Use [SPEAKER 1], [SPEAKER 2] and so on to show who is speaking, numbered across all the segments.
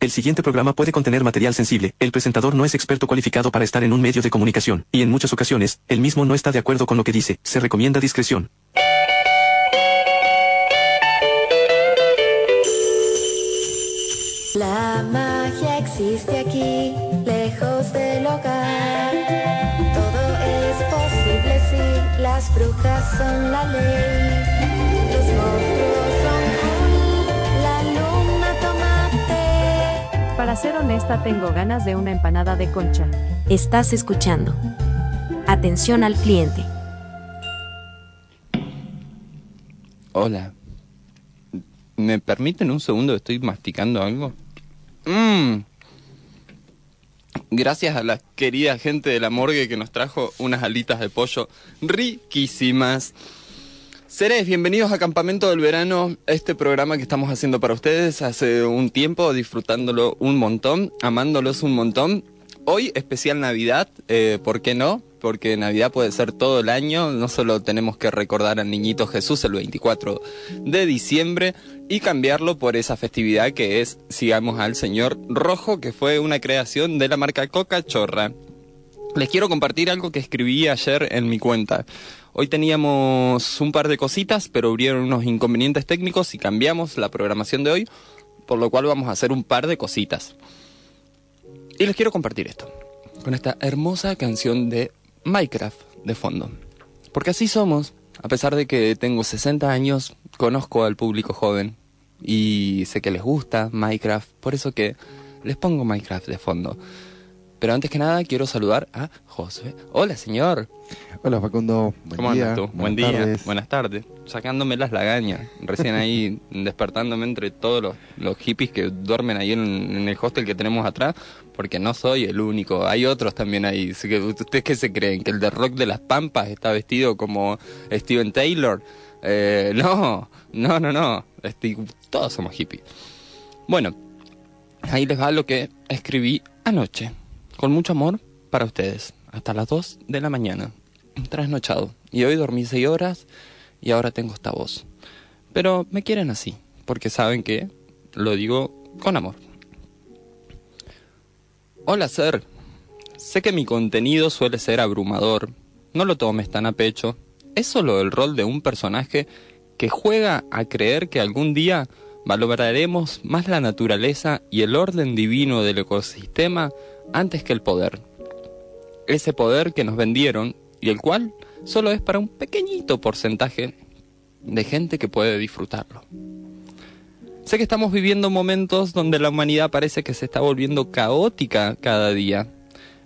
[SPEAKER 1] El siguiente programa puede contener material sensible. El presentador no es experto cualificado para estar en un medio de comunicación, y en muchas ocasiones, él mismo no está de acuerdo con lo que dice. Se recomienda discreción.
[SPEAKER 2] La magia existe aquí, lejos del hogar. Todo es posible si las brujas son la ley.
[SPEAKER 3] Para ser honesta tengo ganas de una empanada de concha.
[SPEAKER 4] Estás escuchando. Atención al cliente.
[SPEAKER 5] Hola. ¿Me permiten un segundo? Estoy masticando algo. Mmm. Gracias a la querida gente de la morgue que nos trajo unas alitas de pollo riquísimas. Seres, bienvenidos a Campamento del Verano, este programa que estamos haciendo para ustedes hace un tiempo, disfrutándolo un montón, amándolos un montón. Hoy especial Navidad, eh, ¿por qué no? Porque Navidad puede ser todo el año, no solo tenemos que recordar al niñito Jesús el 24 de diciembre y cambiarlo por esa festividad que es Sigamos al Señor Rojo, que fue una creación de la marca Coca Chorra. Les quiero compartir algo que escribí ayer en mi cuenta. Hoy teníamos un par de cositas, pero hubo unos inconvenientes técnicos y cambiamos la programación de hoy, por lo cual vamos a hacer un par de cositas. Y les quiero compartir esto, con esta hermosa canción de Minecraft de fondo. Porque así somos, a pesar de que tengo 60 años, conozco al público joven y sé que les gusta Minecraft, por eso que les pongo Minecraft de fondo. Pero antes que nada quiero saludar a José. Hola, señor.
[SPEAKER 6] Hola, Facundo. Buen
[SPEAKER 5] ¿Cómo
[SPEAKER 6] día.
[SPEAKER 5] andas tú? Buen
[SPEAKER 6] Buenas
[SPEAKER 5] día,
[SPEAKER 6] tardes.
[SPEAKER 5] buenas tardes. Sacándome las lagañas. Recién ahí despertándome entre todos los, los hippies que duermen ahí en, en el hostel que tenemos atrás, porque no soy el único. Hay otros también ahí. ¿Ustedes qué se creen? ¿Que el de Rock de las Pampas está vestido como Steven Taylor? Eh, no, no, no, no. Este, todos somos hippies. Bueno, ahí les va lo que escribí anoche. Con mucho amor para ustedes. Hasta las 2 de la mañana. Trasnochado. Y hoy dormí 6 horas y ahora tengo esta voz. Pero me quieren así. Porque saben que lo digo con amor. Hola, Ser. Sé que mi contenido suele ser abrumador. No lo tomes tan a pecho. Es solo el rol de un personaje que juega a creer que algún día valoraremos más la naturaleza y el orden divino del ecosistema antes que el poder. Ese poder que nos vendieron y el cual solo es para un pequeñito porcentaje de gente que puede disfrutarlo. Sé que estamos viviendo momentos donde la humanidad parece que se está volviendo caótica cada día.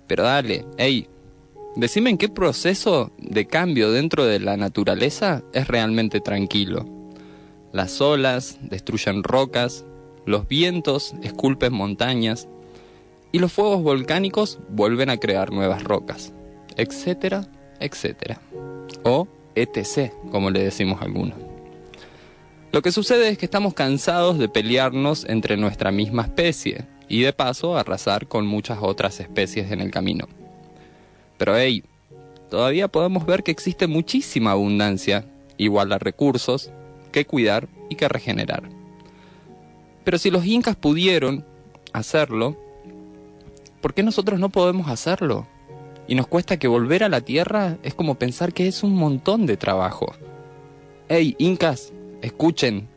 [SPEAKER 5] Pero dale, hey, decime en qué proceso de cambio dentro de la naturaleza es realmente tranquilo. Las olas destruyen rocas, los vientos esculpen montañas y los fuegos volcánicos vuelven a crear nuevas rocas, etcétera, etcétera. O ETC, como le decimos algunos. Lo que sucede es que estamos cansados de pelearnos entre nuestra misma especie y de paso arrasar con muchas otras especies en el camino. Pero hey, todavía podemos ver que existe muchísima abundancia, igual a recursos, que cuidar y que regenerar. Pero si los incas pudieron hacerlo, ¿por qué nosotros no podemos hacerlo? Y nos cuesta que volver a la tierra es como pensar que es un montón de trabajo. Hey, incas, escuchen.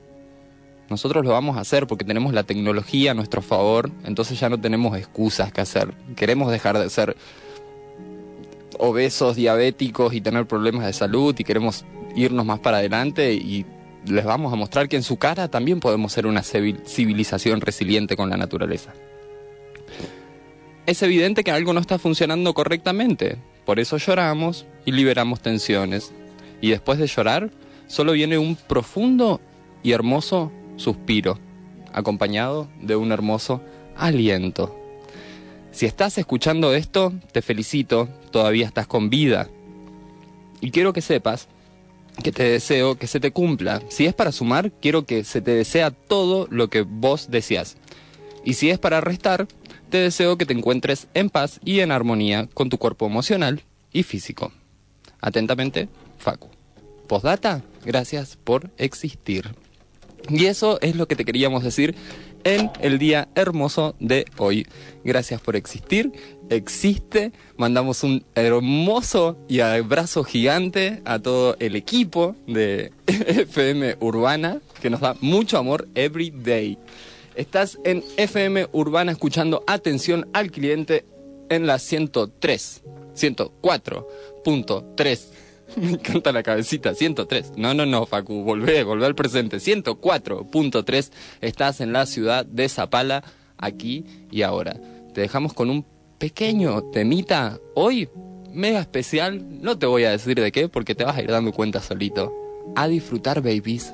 [SPEAKER 5] Nosotros lo vamos a hacer porque tenemos la tecnología a nuestro favor, entonces ya no tenemos excusas que hacer. Queremos dejar de ser obesos, diabéticos y tener problemas de salud y queremos irnos más para adelante y les vamos a mostrar que en su cara también podemos ser una civil- civilización resiliente con la naturaleza. Es evidente que algo no está funcionando correctamente, por eso lloramos y liberamos tensiones. Y después de llorar, solo viene un profundo y hermoso suspiro, acompañado de un hermoso aliento. Si estás escuchando esto, te felicito, todavía estás con vida. Y quiero que sepas que te deseo que se te cumpla. Si es para sumar, quiero que se te desea todo lo que vos deseas. Y si es para restar, te deseo que te encuentres en paz y en armonía con tu cuerpo emocional y físico. Atentamente, Facu. Postdata, gracias por existir.
[SPEAKER 3] Y eso es lo que te queríamos decir en el día hermoso de hoy. Gracias por existir, existe. Mandamos un hermoso y abrazo gigante a todo el equipo de FM Urbana que nos da mucho amor every day. Estás en FM Urbana escuchando Atención al Cliente en la 103, 104.3. Me encanta la cabecita, 103. No, no, no, Facu, volvé, volvé al presente. 104.3. Estás en la ciudad de Zapala, aquí y ahora. Te dejamos con un pequeño temita hoy, mega especial. No te voy a decir de qué, porque te vas a ir dando cuenta solito. A disfrutar, babies.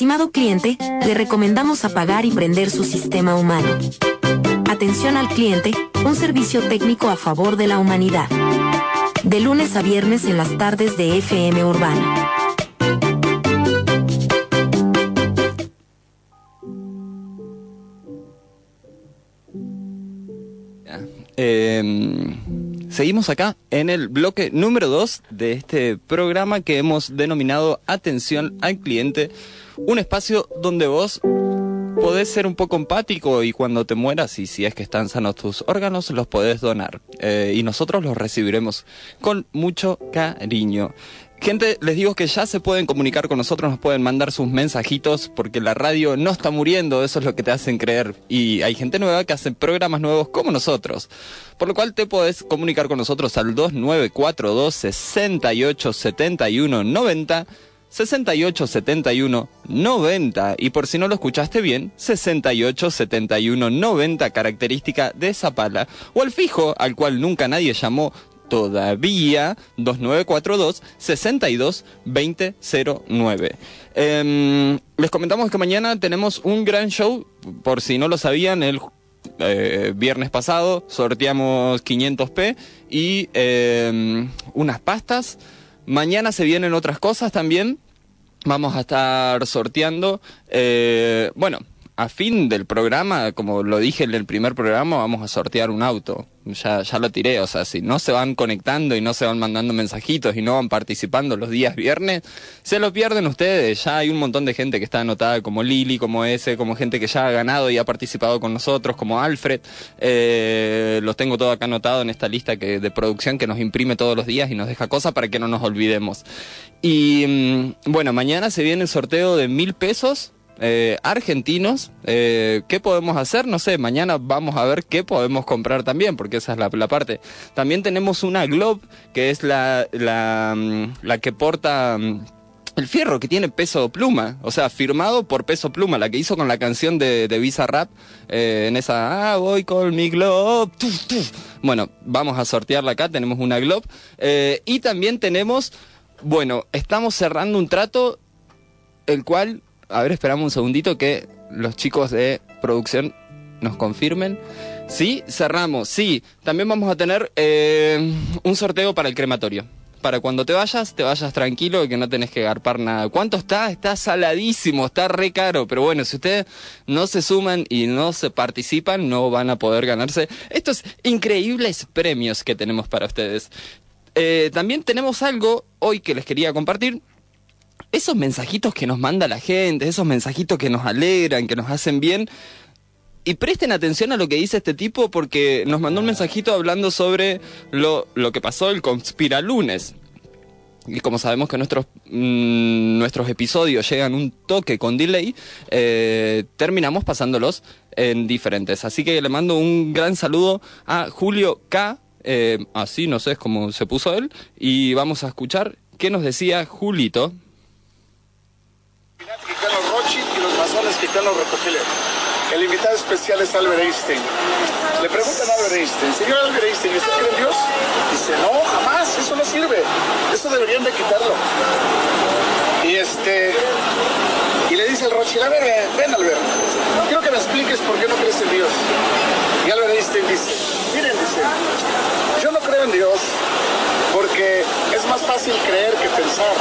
[SPEAKER 4] Estimado cliente, le recomendamos apagar y prender su sistema humano. Atención al cliente, un servicio técnico a favor de la humanidad. De lunes a viernes en las tardes de FM Urbana.
[SPEAKER 5] Eh, seguimos acá en el bloque número 2 de este programa que hemos denominado Atención al Cliente, un espacio donde vos podés ser un poco empático y cuando te mueras y si es que están sanos tus órganos los podés donar eh, y nosotros los recibiremos con mucho cariño. Gente, les digo que ya se pueden comunicar con nosotros, nos pueden mandar sus mensajitos porque la radio no está muriendo, eso es lo que te hacen creer. Y hay gente nueva que hace programas nuevos como nosotros. Por lo cual te puedes comunicar con nosotros al 2942 6871 90 6871 90 y por si no lo escuchaste bien 6871 90 característica de Zapala o al fijo al cual nunca nadie llamó todavía 2942 62 2009. les comentamos que mañana tenemos un gran show, por si no lo sabían, el eh, viernes pasado sorteamos 500p y em, unas pastas. Mañana se vienen otras cosas también. Vamos a estar sorteando, eh, bueno, a fin del programa, como lo dije en el primer programa, vamos a sortear un auto. Ya, ya lo tiré, o sea, si no se van conectando y no se van mandando mensajitos y no van participando los días viernes, se lo pierden ustedes. Ya hay un montón de gente que está anotada como Lili, como ese, como gente que ya ha ganado y ha participado con nosotros, como Alfred. Eh, los tengo todo acá anotado en esta lista que, de producción que nos imprime todos los días y nos deja cosas para que no nos olvidemos. Y mm, bueno, mañana se viene el sorteo de mil pesos eh, argentinos. Eh, ¿Qué podemos hacer? No sé, mañana vamos a ver qué podemos comprar también, porque esa es la, parte. También tenemos una Globe, que es la, la, mm, que porta... Mm, el fierro que tiene peso pluma, o sea, firmado por peso pluma, la que hizo con la canción de, de Visa Rap, eh, en esa, ah, voy con mi Globe. Bueno, vamos a sortearla acá, tenemos una Globe. y también tenemos, bueno, estamos cerrando un trato, el cual a ver, esperamos un segundito que los chicos de producción nos confirmen. Sí, cerramos. Sí, también vamos a tener eh, un sorteo para el crematorio. Para cuando te vayas, te vayas tranquilo y que no tenés que garpar nada. ¿Cuánto está? Está saladísimo, está re caro. Pero bueno, si ustedes no se suman y no se participan, no van a poder ganarse estos increíbles premios que tenemos para ustedes. Eh, también tenemos algo hoy que les quería compartir esos mensajitos que nos manda la gente, esos mensajitos que nos alegran, que nos hacen bien, y presten atención a lo que dice este tipo porque nos mandó un mensajito hablando sobre lo, lo que pasó el conspiralunes. Y como sabemos que nuestros, mm, nuestros episodios llegan un toque con delay, eh, terminamos pasándolos en diferentes. Así que le mando un gran saludo a Julio K. Eh, así no sé, es se puso él. Y vamos a escuchar qué nos decía Julito
[SPEAKER 7] y los masones gitanos Rockefeller. El invitado especial es Albert Einstein. Le preguntan a Albert Einstein, señor Albert Einstein, ¿usted cree en Dios? Dice, no, jamás, eso no sirve. Eso deberían de quitarlo. Y este, y le dice el Rothschild, a ver, ven, Albert, quiero que me expliques por qué no crees en Dios. Y Albert Einstein dice, miren, dice, yo no creo en Dios porque más fácil creer que pensar.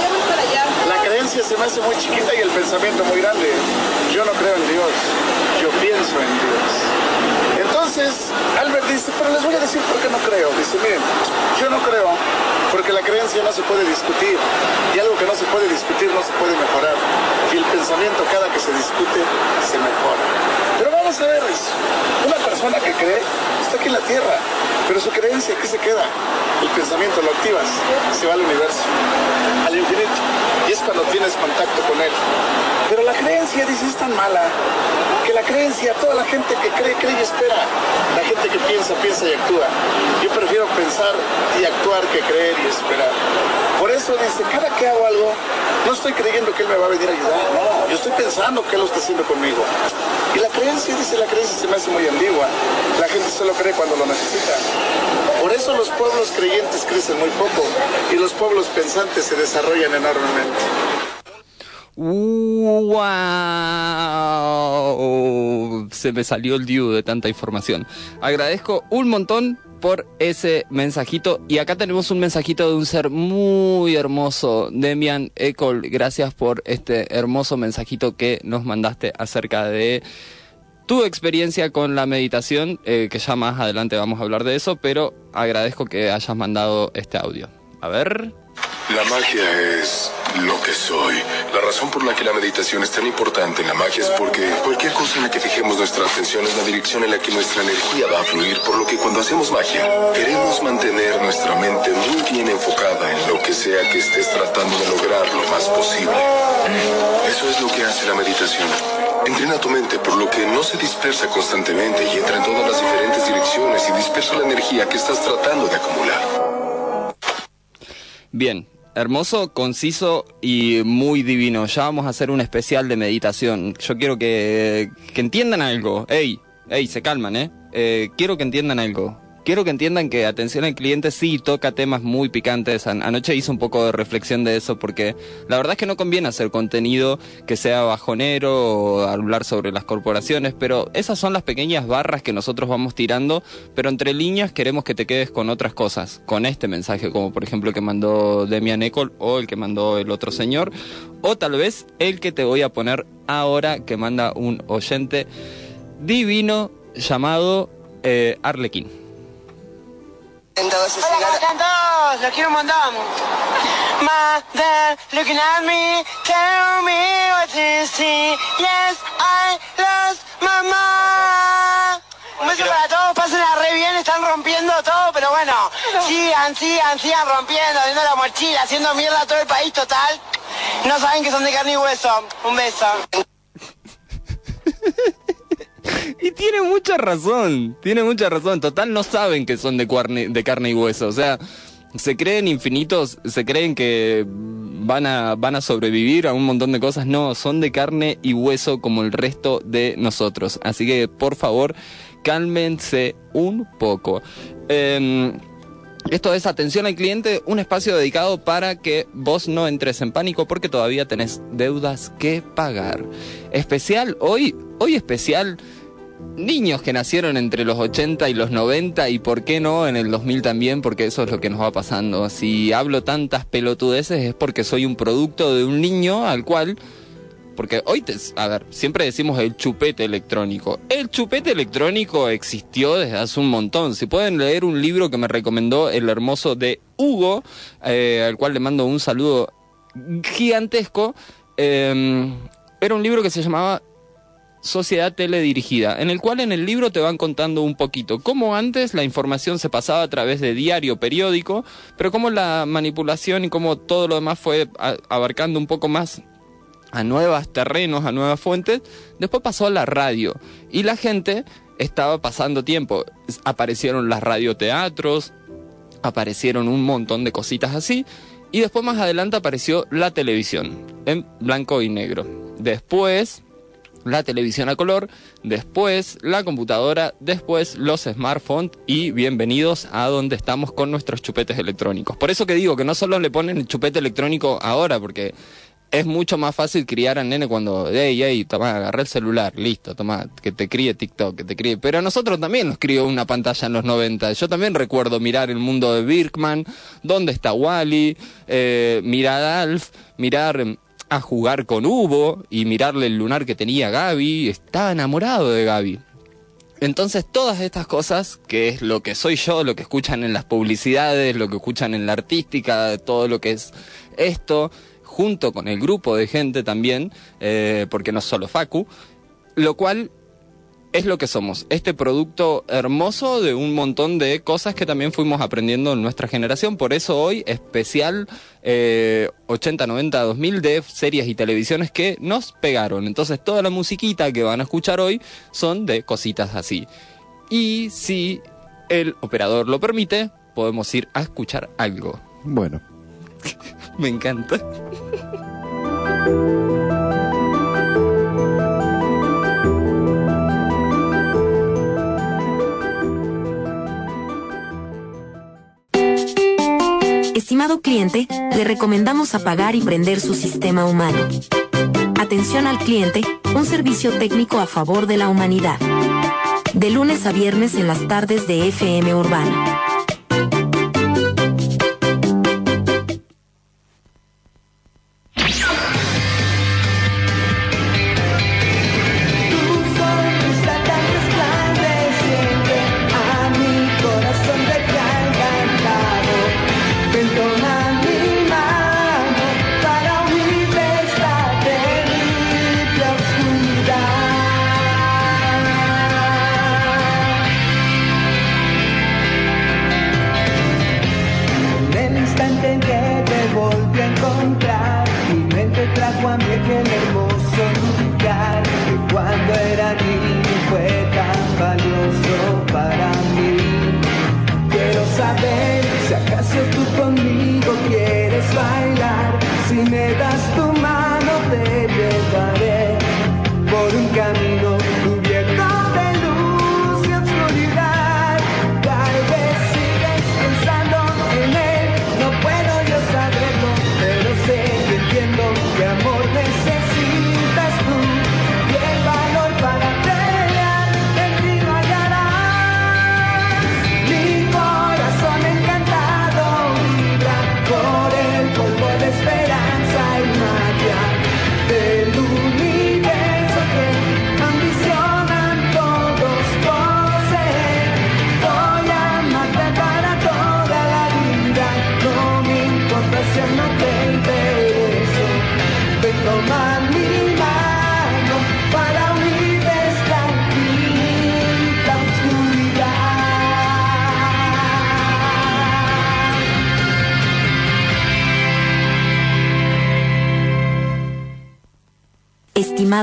[SPEAKER 7] La creencia se me hace muy chiquita y el pensamiento muy grande. Yo no creo en Dios, yo pienso en Dios. Entonces, Albert dice, pero les voy a decir por qué no creo. Dice, miren, yo no creo porque la creencia no se puede discutir y algo que no se puede discutir no se puede mejorar. Y el pensamiento cada que se discute se mejora. Pero vamos a ver, una persona que cree está aquí en la Tierra, pero su creencia, ¿qué se queda? El pensamiento lo activas, se va al universo, al infinito. Y es cuando tienes contacto con él. Pero la creencia, dice, es tan mala que la creencia, toda la gente que cree, cree y espera. La gente que piensa, piensa y actúa. Yo prefiero pensar y actuar que creer y esperar. Por eso dice, cada que hago algo, no estoy creyendo que él me va a venir a ayudar. Yo estoy pensando que él lo está haciendo conmigo. Y la creencia, dice, la creencia se me hace muy ambigua. La gente solo cree cuando lo necesita. Por eso los pueblos creyentes crecen muy poco y los pueblos pensantes se desarrollan enormemente.
[SPEAKER 5] ¡Wow! Se me salió el diu de tanta información. Agradezco un montón por ese mensajito. Y acá tenemos un mensajito de un ser muy hermoso, Demian Ecol. Gracias por este hermoso mensajito que nos mandaste acerca de tu experiencia con la meditación, eh, que ya más adelante vamos a hablar de eso, pero agradezco que hayas mandado este audio. A ver.
[SPEAKER 8] La magia es lo que soy. La razón por la que la meditación es tan importante en la magia es porque cualquier cosa en la que fijemos nuestra atención es la dirección en la que nuestra energía va a fluir, por lo que cuando hacemos magia, queremos mantener nuestra mente muy bien enfocada en lo que sea que estés tratando de lograr lo más posible. Eso es lo que hace la meditación. Entrena tu mente por lo que no se dispersa constantemente y entra en todas las diferentes direcciones y dispersa la energía que estás tratando de acumular.
[SPEAKER 5] Bien, hermoso, conciso y muy divino. Ya vamos a hacer un especial de meditación. Yo quiero que, que entiendan algo. Ey, ey, se calman, ¿eh? ¿eh? Quiero que entiendan algo. Quiero que entiendan que atención al cliente sí toca temas muy picantes. An- Anoche hice un poco de reflexión de eso porque la verdad es que no conviene hacer contenido que sea bajonero o hablar sobre las corporaciones, pero esas son las pequeñas barras que nosotros vamos tirando, pero entre líneas queremos que te quedes con otras cosas, con este mensaje, como por ejemplo el que mandó Demian Ecol o el que mandó el otro señor, o tal vez el que te voy a poner ahora que manda un oyente divino llamado eh, Arlequín.
[SPEAKER 9] Hola, ¿cómo están todos? Los quiero un montón. Mother, looking at me, tell me what you see. Yes, I lost mamá. Un beso para todos, pásenla re bien, están rompiendo todo, pero bueno, sigan, sigan, sigan rompiendo, haciendo la mochila, haciendo mierda a todo el país total. No saben que son de carne y hueso. Un beso.
[SPEAKER 5] Y tiene mucha razón, tiene mucha razón. Total, no saben que son de carne, de carne y hueso. O sea, se creen infinitos, se creen que van a, van a sobrevivir a un montón de cosas. No, son de carne y hueso como el resto de nosotros. Así que, por favor, cálmense un poco. Em, esto es atención al cliente, un espacio dedicado para que vos no entres en pánico porque todavía tenés deudas que pagar. Especial hoy, hoy especial niños que nacieron entre los 80 y los 90 y por qué no en el 2000 también, porque eso es lo que nos va pasando. Si hablo tantas pelotudeces es porque soy un producto de un niño al cual porque hoy, te, a ver, siempre decimos el chupete electrónico. El chupete electrónico existió desde hace un montón. Si pueden leer un libro que me recomendó el hermoso de Hugo, eh, al cual le mando un saludo gigantesco, eh, era un libro que se llamaba Sociedad Teledirigida, en el cual en el libro te van contando un poquito cómo antes la información se pasaba a través de diario, periódico, pero cómo la manipulación y cómo todo lo demás fue abarcando un poco más a nuevos terrenos, a nuevas fuentes, después pasó a la radio y la gente estaba pasando tiempo. Aparecieron las radioteatros, aparecieron un montón de cositas así y después más adelante apareció la televisión en blanco y negro. Después la televisión a color, después la computadora, después los smartphones y bienvenidos a donde estamos con nuestros chupetes electrónicos. Por eso que digo que no solo le ponen el chupete electrónico ahora, porque es mucho más fácil criar al nene cuando, hey, hey, toma, agarré el celular, listo, toma, que te críe TikTok, que te críe. Pero a nosotros también nos crió una pantalla en los 90. Yo también recuerdo mirar el mundo de Birkman, dónde está Wally, eh, mirar Alf, mirar a jugar con Hugo y mirarle el lunar que tenía Gaby. Estaba enamorado de Gaby. Entonces todas estas cosas, que es lo que soy yo, lo que escuchan en las publicidades, lo que escuchan en la artística, todo lo que es esto, junto con el grupo de gente también, eh, porque no es solo Facu, lo cual es lo que somos, este producto hermoso de un montón de cosas que también fuimos aprendiendo en nuestra generación. Por eso hoy especial eh, 80, 90, 2000 de series y televisiones que nos pegaron. Entonces toda la musiquita que van a escuchar hoy son de cositas así. Y si el operador lo permite, podemos ir a escuchar algo.
[SPEAKER 6] Bueno,
[SPEAKER 5] Me encanta.
[SPEAKER 4] Estimado cliente, le recomendamos apagar y prender su sistema humano. Atención al cliente, un servicio técnico a favor de la humanidad. De lunes a viernes en las tardes de FM Urbana.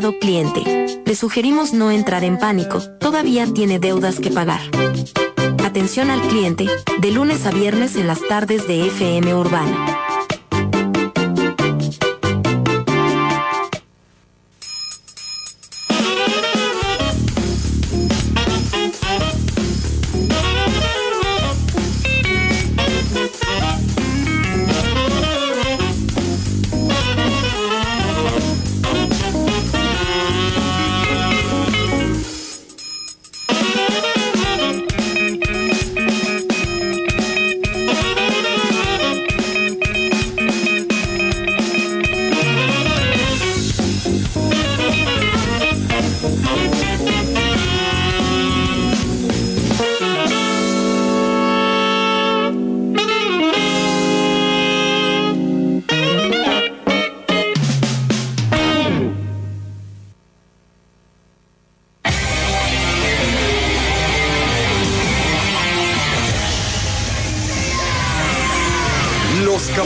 [SPEAKER 4] Cliente, le sugerimos no entrar en pánico, todavía tiene deudas que pagar. Atención al cliente, de lunes a viernes en las tardes de FM Urbana.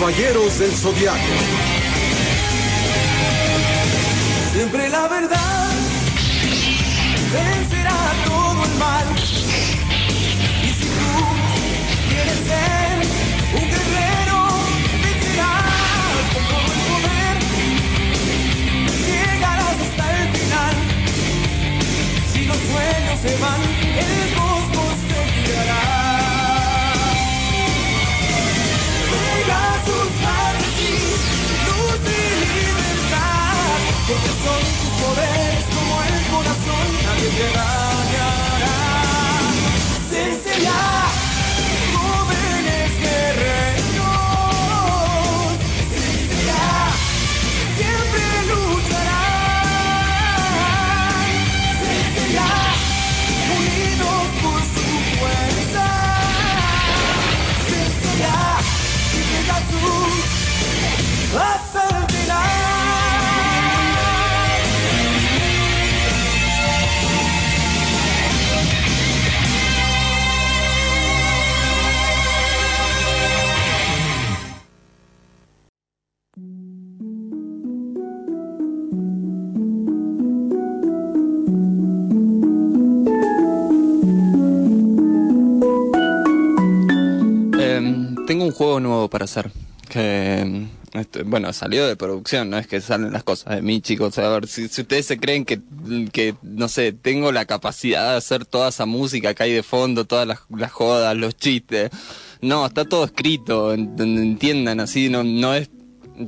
[SPEAKER 10] Caballeros del Zodiaco.
[SPEAKER 11] Siempre la verdad nadie
[SPEAKER 5] hacer. Que, este, bueno, salió de producción, no es que salen las cosas de mí, chicos. A ver, si, ustedes se creen que, que, no sé, tengo la capacidad de hacer toda esa música que hay de fondo, todas las, jodas, los chistes. No, está todo escrito, en- en- entiendan, así, no, no es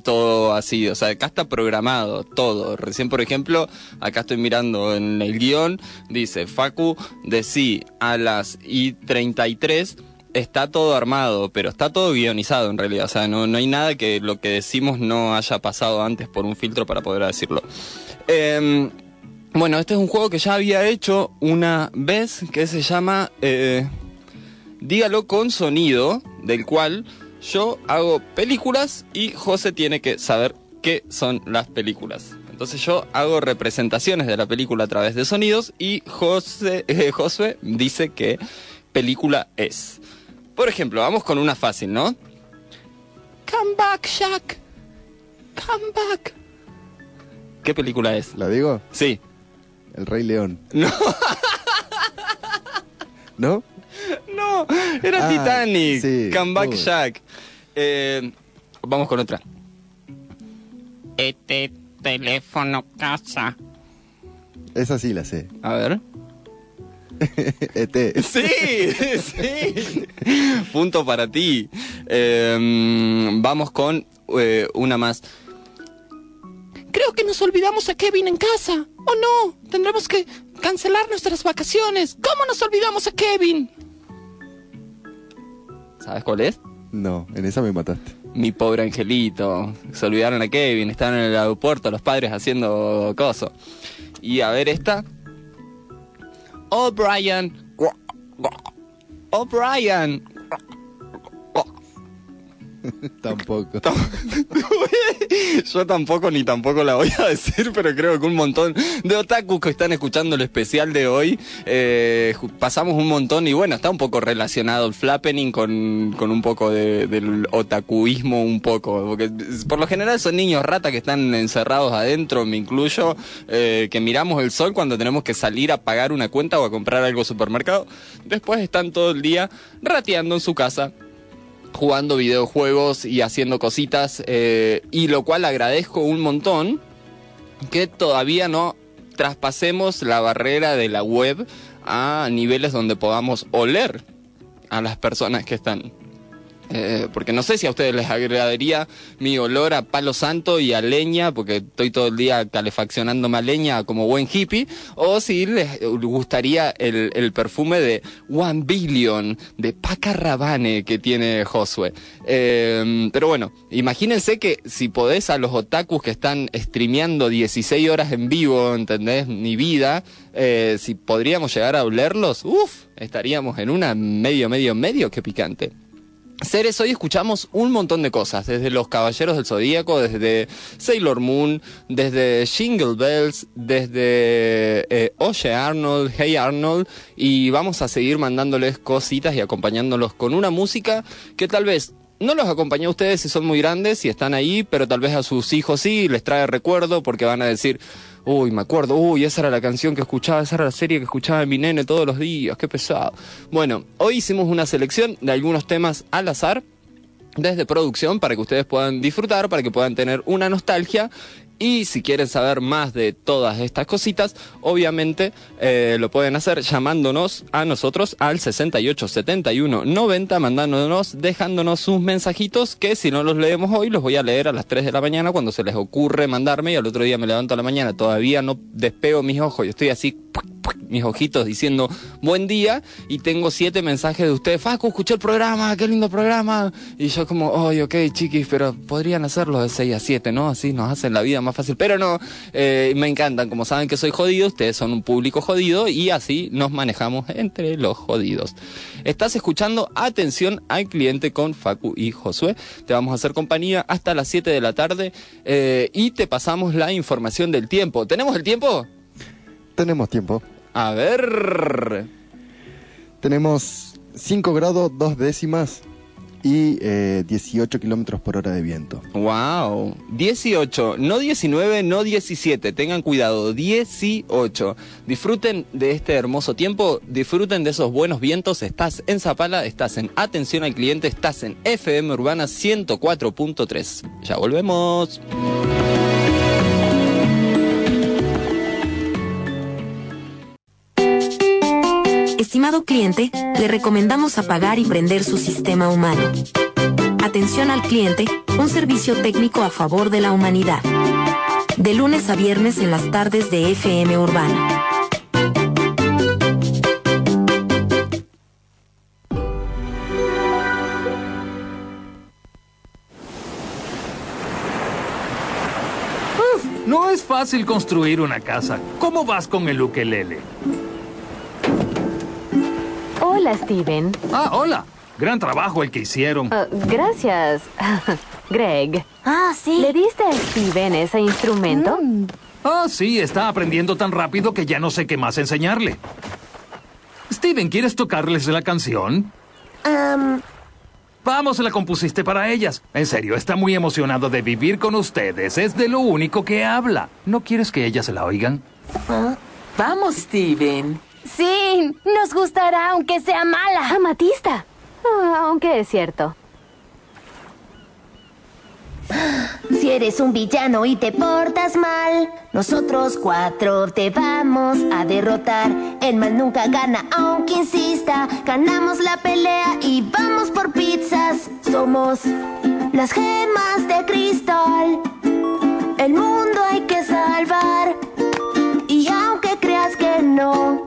[SPEAKER 5] todo así, o sea, acá está programado todo. Recién, por ejemplo, acá estoy mirando en el guion, dice Facu de sí a las y 33 está todo armado, pero está todo guionizado en realidad. O sea, no, no hay nada que lo que decimos no haya pasado antes por un filtro para poder decirlo. Em, bueno, este es un juego que ya había hecho una vez que se llama eh, Dígalo con sonido, del cual yo hago películas y José tiene que saber qué son las películas. Entonces yo hago representaciones de la película a través de sonidos y José, Josué dice qué película es. Por ejemplo, vamos con una fácil, ¿no? Come back, Shaq. Come back. ¿Qué película es?
[SPEAKER 6] ¿La digo?
[SPEAKER 5] Sí.
[SPEAKER 6] El Rey León.
[SPEAKER 5] No.
[SPEAKER 6] ¿No?
[SPEAKER 5] No, era
[SPEAKER 6] Ah,
[SPEAKER 5] Titanic.
[SPEAKER 6] sí.
[SPEAKER 5] Come back,
[SPEAKER 6] Uy.
[SPEAKER 5] Shaq. Eh, vamos con otra.
[SPEAKER 12] Este teléfono casa.
[SPEAKER 6] Esa sí la sé.
[SPEAKER 5] A ver.
[SPEAKER 6] ET.
[SPEAKER 5] Sí, sí. Punto para ti. Eh, vamos con eh, una más.
[SPEAKER 12] Creo que nos olvidamos a Kevin en casa. Oh no, tendremos que cancelar nuestras vacaciones. ¿Cómo nos olvidamos a Kevin?
[SPEAKER 5] ¿Sabes cuál es?
[SPEAKER 6] No, en esa me mataste.
[SPEAKER 5] Mi pobre angelito. Se olvidaron a Kevin, estaban en el aeropuerto los padres haciendo coso. Y a ver esta. Oh, Brian.
[SPEAKER 6] Tampoco.
[SPEAKER 5] Yo tampoco ni tampoco la voy a decir, pero creo que un montón de otakus que están escuchando el especial de hoy, eh, pasamos un montón y bueno, está un poco relacionado el flappening con, con un poco de- del otakuismo, un poco, porque por lo general son niños rata que están encerrados adentro, me incluyo, eh, que miramos el sol cuando tenemos que salir a pagar una cuenta o a comprar algo al supermercado, después están todo el día rateando en su casa jugando videojuegos y haciendo cositas, eh, y lo cual agradezco un montón que todavía no traspasemos la barrera de la web a niveles donde podamos oler a las personas que están. Eh, porque no sé si a ustedes les agradaría mi olor a palo santo y a leña, porque estoy todo el día calefaccionándome a leña como buen hippie, o si les gustaría el, perfume de One Billion, de Paca Rabanne que tiene Josué. Eh, pero bueno, imagínense que si podés a los otakus que están streameando 16 horas en vivo, ¿entendés? Mi vida, eh, si podríamos llegar a olerlos, uff, estaríamos en una medio, medio, medio que picante. Seres, hoy escuchamos un montón de cosas, desde Los Caballeros del Zodíaco, desde Sailor Moon, desde Jingle Bells, desde eh, Oye Arnold, Hey Arnold, y vamos a seguir mandándoles cositas y acompañándolos con una música que tal vez no los acompañé a ustedes si son muy grandes y están ahí, pero tal vez a sus hijos sí, les trae recuerdo porque van a decir, uy, me acuerdo, uy, esa era la canción que escuchaba, esa era la serie que escuchaba mi nene todos los días, qué pesado. Bueno, hoy hicimos una selección de algunos temas al azar desde producción para que ustedes puedan disfrutar, para que puedan tener una nostalgia. Y si quieren saber más de todas estas cositas, obviamente eh, lo pueden hacer llamándonos a nosotros al 68 71 90, mandándonos, dejándonos sus mensajitos que si no los leemos hoy, los voy a leer a las 3 de la mañana cuando se les ocurre mandarme y al otro día me levanto a la mañana, todavía no despego mis ojos, yo estoy así mis ojitos diciendo buen día y tengo siete mensajes de ustedes, Facu, escuché el programa, qué lindo programa. Y yo como, ay, ok, chiquis, pero podrían hacerlo de 6 a 7, ¿no? Así nos hacen la vida más fácil. Pero no, eh, me encantan, como saben que soy jodido, ustedes son un público jodido y así nos manejamos entre los jodidos. Estás escuchando Atención al Cliente con Facu y Josué. Te vamos a hacer compañía hasta las 7 de la tarde eh, y te pasamos la información del tiempo. ¿Tenemos el tiempo?
[SPEAKER 6] Tenemos tiempo.
[SPEAKER 5] A ver.
[SPEAKER 6] Tenemos 5 grados, 2 décimas y eh, 18 kilómetros por hora de viento.
[SPEAKER 5] Wow. 18, no 19, no 17. Tengan cuidado, 18. Disfruten de este hermoso tiempo, disfruten de esos buenos vientos. Estás en Zapala, estás en Atención al Cliente, estás en FM Urbana 104.3. Ya volvemos.
[SPEAKER 4] Estimado cliente, le recomendamos apagar y prender su sistema humano. Atención al cliente, un servicio técnico a favor de la humanidad. De lunes a viernes en las tardes de FM Urbana.
[SPEAKER 13] No es fácil construir una casa. ¿Cómo vas con el ukelele?
[SPEAKER 3] Hola, Steven.
[SPEAKER 13] Ah, hola. Gran trabajo el que hicieron.
[SPEAKER 3] Ah, gracias, Greg.
[SPEAKER 4] Ah, sí.
[SPEAKER 3] ¿Le diste a Steven ese instrumento?
[SPEAKER 13] Ah, sí, está aprendiendo tan rápido que ya no sé qué más enseñarle. Steven, ¿quieres tocarles la canción? Vamos, la compusiste para ellas. En serio, está muy emocionado de vivir con ustedes. Es de lo único que habla. ¿No quieres que ellas se la oigan?
[SPEAKER 14] Vamos, Steven.
[SPEAKER 15] Sí, nos gustará aunque sea mala.
[SPEAKER 3] Amatista. Ah, aunque es cierto.
[SPEAKER 15] Si eres un villano y te portas mal, nosotros cuatro te vamos a derrotar. El mal nunca gana, aunque insista. Ganamos la pelea y vamos por pizzas. Somos las gemas de cristal. El mundo hay que salvar. Y aunque creas que no,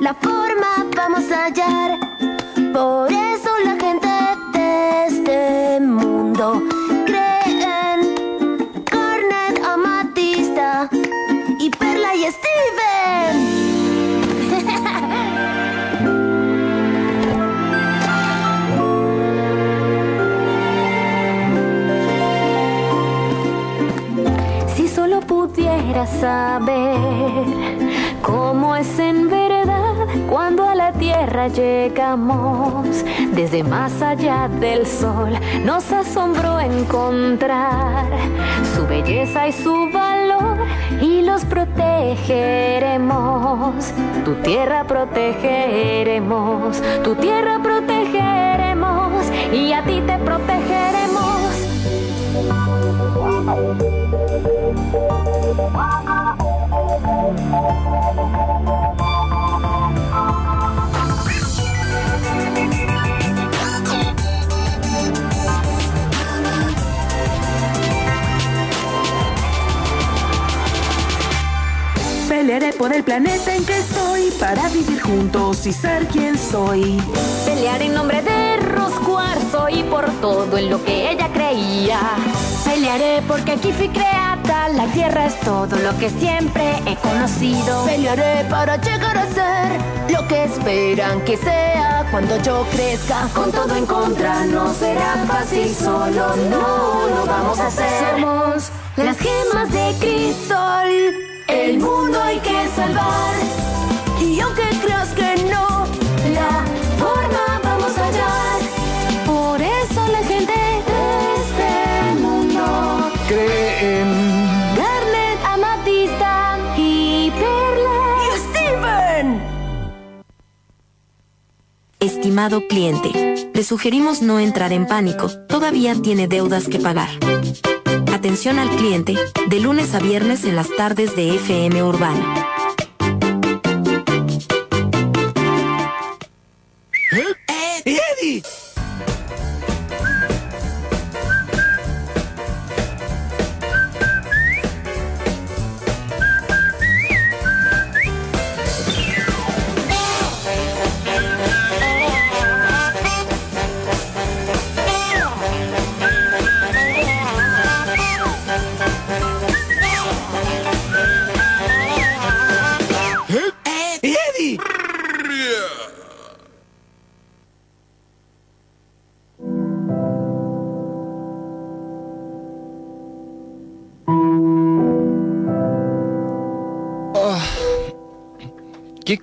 [SPEAKER 15] la forma vamos a hallar. Por eso la gente de este mundo cree en Garnet, Amatista y Perla y Steven. Si solo pudiera saber cómo es en cuando a la tierra llegamos. Desde más allá del sol nos asombró encontrar su belleza y su valor y los protegeremos. Tu tierra protegeremos tu tierra protegeremos y a ti te protegeremos
[SPEAKER 14] Pelearé por el planeta en que estoy para vivir juntos y ser quien soy.
[SPEAKER 15] Pelear en nombre de Roscuarzo y por todo en lo que ella creía. Pelearé porque aquí fui creada, la tierra es todo lo que siempre he conocido. Pelearé para llegar a ser lo que esperan que sea cuando yo crezca. Con todo en contra no será fácil, solo no lo vamos a hacer. Somos las gemas de cristal, el mundo hay que salvar. Y aunque creas que no, la forma vamos a hallar. Por eso la gente de este mundo
[SPEAKER 13] Cree en...
[SPEAKER 15] Garnet, Amatista y Perla. ¡Y Steven!
[SPEAKER 4] Estimado cliente, le sugerimos no entrar en pánico, todavía tiene deudas que pagar. Atención al cliente, de lunes a viernes en las tardes de FM Urbana.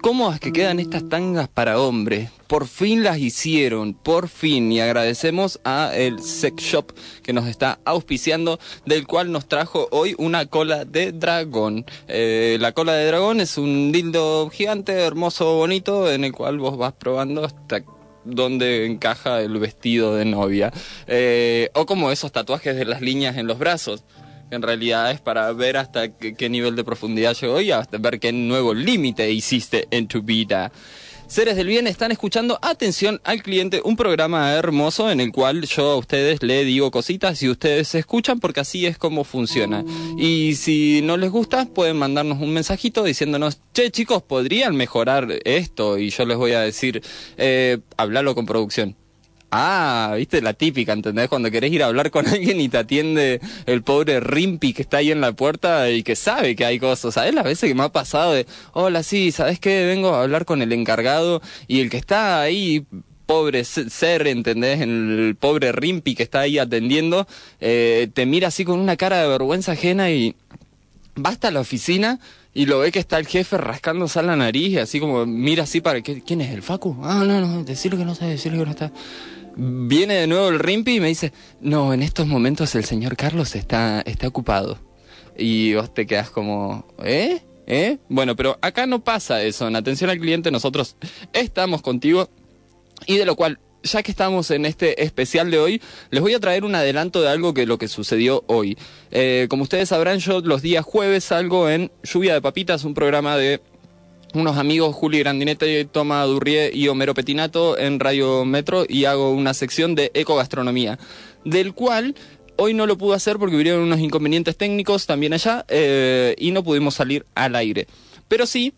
[SPEAKER 5] Cómodas que quedan estas tangas para hombres. Por fin las hicieron, por fin. Y agradecemos a el sex shop que nos está auspiciando, del cual nos trajo hoy una cola de dragón. Eh, la cola de dragón es un dildo gigante, hermoso, bonito, en el cual vos vas probando hasta dónde encaja el vestido de novia. Eh, o como esos tatuajes de las líneas en los brazos. En realidad es para ver hasta qué, nivel de profundidad llegó y hasta ver qué nuevo límite hiciste en tu vida. Seres del Bien están escuchando Atención al Cliente, un programa hermoso en el cual yo a ustedes le digo cositas y ustedes se escuchan porque así es como funciona. Y si no les gusta, pueden mandarnos un mensajito diciéndonos, che chicos, podrían mejorar esto y yo les voy a decir, eh, hablalo con producción. Ah, viste la típica, ¿entendés? Cuando querés ir a hablar con alguien y te atiende el pobre Rimpi que está ahí en la puerta y que sabe que hay cosas. ¿Sabes las veces que me ha pasado de, hola, sí, ¿sabes qué? Vengo a hablar con el encargado y el que está ahí pobre se- ser, ¿entendés? El pobre Rimpi que está ahí atendiendo, eh, te mira así con una cara de vergüenza ajena y va hasta la oficina y lo ve que está el jefe rascándose la nariz así como mira así para quién es el Facu ah no no decirle que no sabe decirle que no está viene de nuevo el Rimpi y me dice no en estos momentos el señor Carlos está está ocupado y vos te quedas como eh eh bueno pero acá no pasa eso. En atención al cliente nosotros estamos contigo. Y de lo cual ya que estamos en este especial de hoy, les voy a traer un adelanto de algo que lo que sucedió hoy. Eh, como ustedes sabrán, yo los días jueves salgo en Lluvia de Papitas, un programa de unos amigos, Juli Grandinete, Toma Durrié y Homero Petinato en Radio Metro y hago una sección de ecogastronomía, del cual hoy no lo pude hacer porque hubieron unos inconvenientes técnicos también allá eh, y no pudimos salir al aire. Pero sí,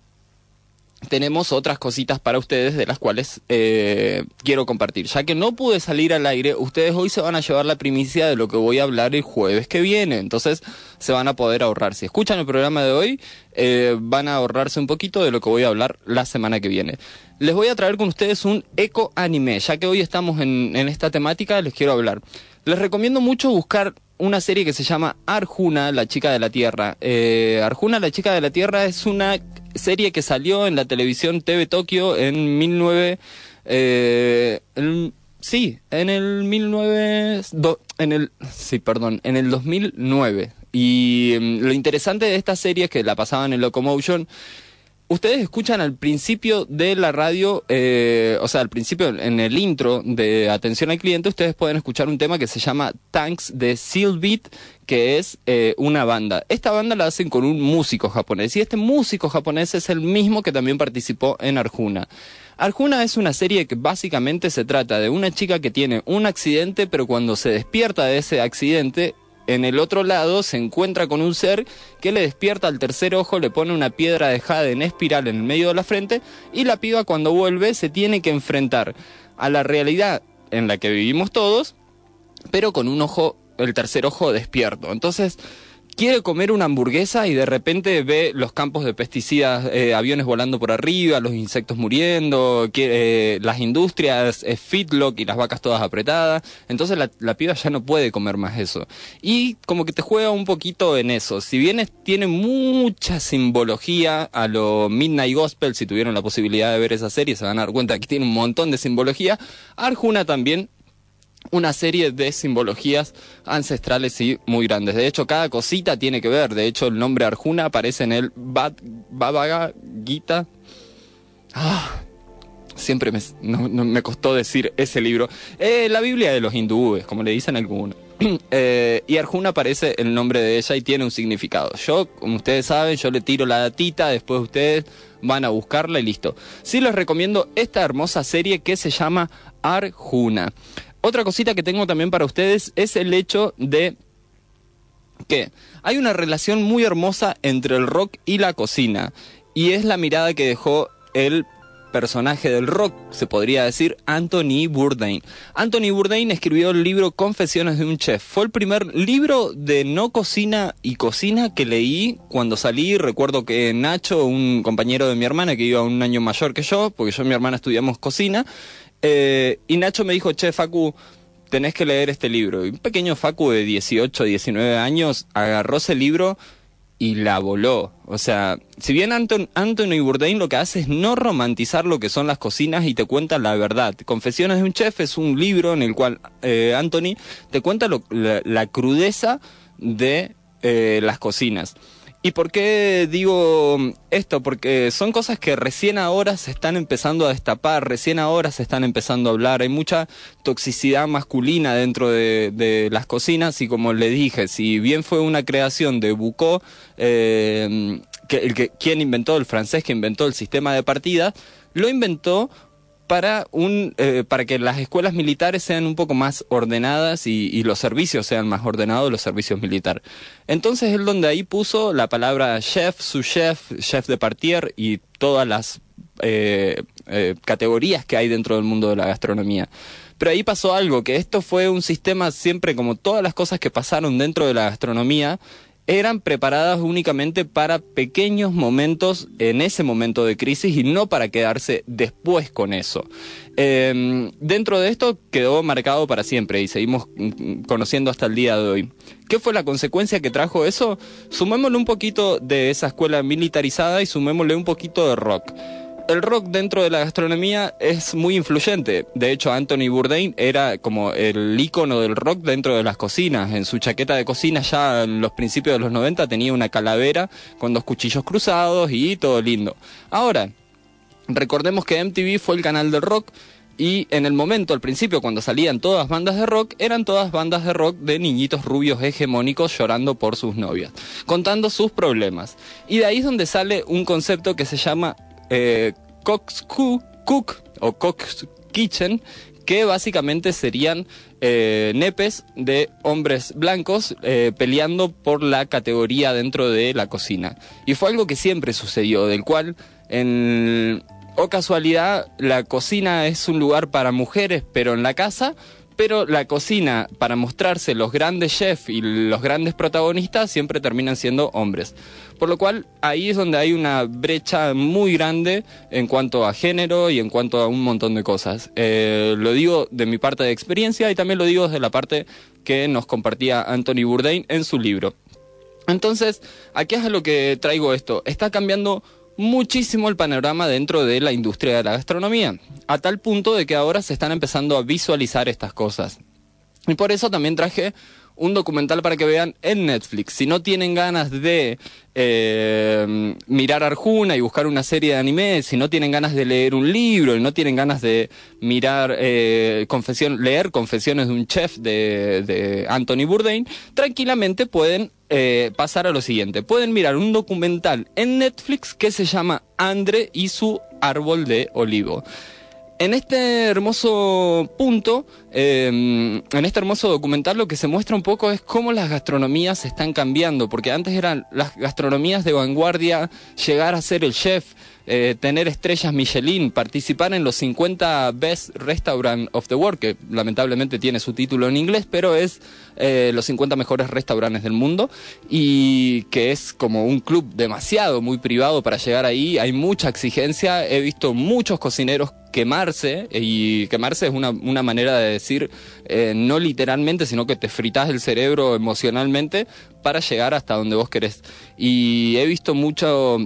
[SPEAKER 5] tenemos otras cositas para ustedes de las cuales eh, quiero compartir. Ya que no pude salir al aire, ustedes hoy se van a llevar la primicia de lo que voy a hablar el jueves que viene. Entonces se van a poder ahorrar. Si escuchan el programa de hoy, eh, van a ahorrarse un poquito de lo que voy a hablar la semana que viene. Les voy a traer con ustedes un eco anime. Ya que hoy estamos en, esta temática, les quiero hablar. Les recomiendo mucho buscar una serie que se llama Arjuna, la chica de la Tierra. Eh, Arjuna, la chica de la Tierra es una serie que salió en la televisión TV Tokio en 19... Eh, sí, en el 19... do- en el, sí, perdón, en el 2009. Y mm, lo interesante de esta serie es que la pasaban en Locomotion. Ustedes escuchan al principio de la radio, eh, o sea, al principio en el intro de Atención al Cliente, ustedes pueden escuchar un tema que se llama Tanks de Seal Beat, que es eh, una banda. Esta banda la hacen con un músico japonés y este músico japonés es el mismo que también participó en Arjuna. Arjuna es una serie que básicamente se trata de una chica que tiene un accidente, pero cuando se despierta de ese accidente, en el otro lado se encuentra con un ser que le despierta al tercer ojo, le pone una piedra de jade en espiral en el medio de la frente y la piba cuando vuelve se tiene que enfrentar a la realidad en la que vivimos todos, pero con un ojo, el tercer ojo despierto. Entonces quiere comer una hamburguesa y de repente ve los campos de pesticidas, eh, aviones volando por arriba, los insectos muriendo, eh, las industrias, eh, feedlock y las vacas todas apretadas. Entonces la, la piba ya no puede comer más eso. Y como que te juega un poquito en eso. Si bien tiene mucha simbología a lo Midnight Gospel, si tuvieron la posibilidad de ver esa serie se van a dar cuenta que tiene un montón de simbología. Arjuna también una serie de simbologías ancestrales y muy grandes. De hecho, cada cosita tiene que ver. De hecho, el nombre Arjuna aparece en el Bad, Bhagavad Gita. Ah, siempre me, me costó decir ese libro. Eh, la Biblia de los hindúes, como le dicen algunos. Eh, y Arjuna aparece el nombre de ella y tiene un significado. Yo, como ustedes saben, yo le tiro la datita, después ustedes van a buscarla y listo. Sí les recomiendo esta hermosa serie que se llama Arjuna. Otra cosita que tengo también para ustedes es el hecho de que hay una relación muy hermosa entre el rock y la cocina. Y es la mirada que dejó el personaje del rock, se podría decir, Anthony Bourdain. Anthony Bourdain escribió el libro Confesiones de un Chef. Fue el primer libro de no cocina y cocina que leí cuando salí. Recuerdo que Nacho, un compañero de mi hermana que iba un año mayor que yo, porque yo y mi hermana estudiamos cocina, eh, y Nacho me dijo, che, Facu, tenés que leer este libro. Y un pequeño Facu de 18, 19 años agarró ese libro y la voló. O sea, si bien Anton, Anthony Bourdain lo que hace es no romantizar lo que son las cocinas y te cuenta la verdad. Confesiones de un chef es un libro en el cual eh, Anthony te cuenta la crudeza de eh, las cocinas. ¿Y por qué digo esto? Porque son cosas que recién ahora se están empezando a destapar, recién ahora se están empezando a hablar. Hay mucha toxicidad masculina dentro de, las cocinas y como le dije, si bien fue una creación de Bucó, eh, que, el que, quien inventó, el francés que inventó el sistema de partida, lo inventó para un eh, para que las escuelas militares sean un poco más ordenadas y, los servicios sean más ordenados los servicios militares entonces él donde ahí puso la palabra chef su chef chef de partier y todas las eh, eh, categorías que hay dentro del mundo de la gastronomía. Pero ahí pasó algo que esto fue un sistema siempre como todas las cosas que pasaron dentro de la gastronomía eran preparadas únicamente para pequeños momentos en ese momento de crisis y no para quedarse después con eso. Eh, dentro de esto quedó marcado para siempre y seguimos mm, conociendo hasta el día de hoy. ¿Qué fue la consecuencia que trajo eso? Sumémosle un poquito de esa escuela militarizada y sumémosle un poquito de rock el rock dentro de la gastronomía es muy influyente. De hecho, Anthony Bourdain era como el ícono del rock dentro de las cocinas. En su chaqueta de cocina ya en los principios de los 90 tenía una calavera con dos cuchillos cruzados y todo lindo. Ahora, recordemos que MTV fue el canal del rock y en el momento, al principio, cuando salían todas bandas de rock, eran todas bandas de rock de niñitos rubios hegemónicos llorando por sus novias, contando sus problemas. Y de ahí es donde sale un concepto que se llama eh, Cook o Cox Kitchen, que básicamente serían eh, nepes de hombres blancos eh, peleando por la categoría dentro de la cocina. Y fue algo que siempre sucedió, del cual en... O casualidad, la cocina es un lugar para mujeres, pero en la casa, pero la cocina, para mostrarse los grandes chefs y los grandes protagonistas, siempre terminan siendo hombres. Por lo cual, ahí es donde hay una brecha muy grande en cuanto a género y en cuanto a un montón de cosas. Eh, lo digo de mi parte de experiencia y también lo digo desde la parte que nos compartía Anthony Bourdain en su libro. Entonces, aquí es a lo que traigo esto. Está cambiando muchísimo el panorama dentro de la industria de la gastronomía, a tal punto de que ahora se están empezando a visualizar estas cosas. Y por eso también traje un documental para que vean en Netflix. Si no tienen ganas de eh, mirar Arjuna y buscar una serie de anime, si no tienen ganas de leer un libro y no tienen ganas de mirar eh, confesión, leer confesiones de un chef de, de Anthony Bourdain, tranquilamente pueden eh, pasar a lo siguiente. Pueden mirar un documental en Netflix que se llama Andre y su árbol de olivo. En este hermoso punto, eh, en este hermoso documental, lo que se muestra un poco es cómo las gastronomías están cambiando, porque antes eran las gastronomías de vanguardia, llegar a ser el chef, eh, tener estrellas Michelin, participar en los 50 Best Restaurant of the World, que lamentablemente tiene su título en inglés, pero es eh, los 50 mejores restaurantes del mundo y que es como un club demasiado, muy privado para llegar ahí. Hay mucha exigencia, he visto muchos cocineros quemarse y quemarse es una, una manera de decir eh, no literalmente sino que te fritas el cerebro emocionalmente para llegar hasta donde vos querés y he visto mucho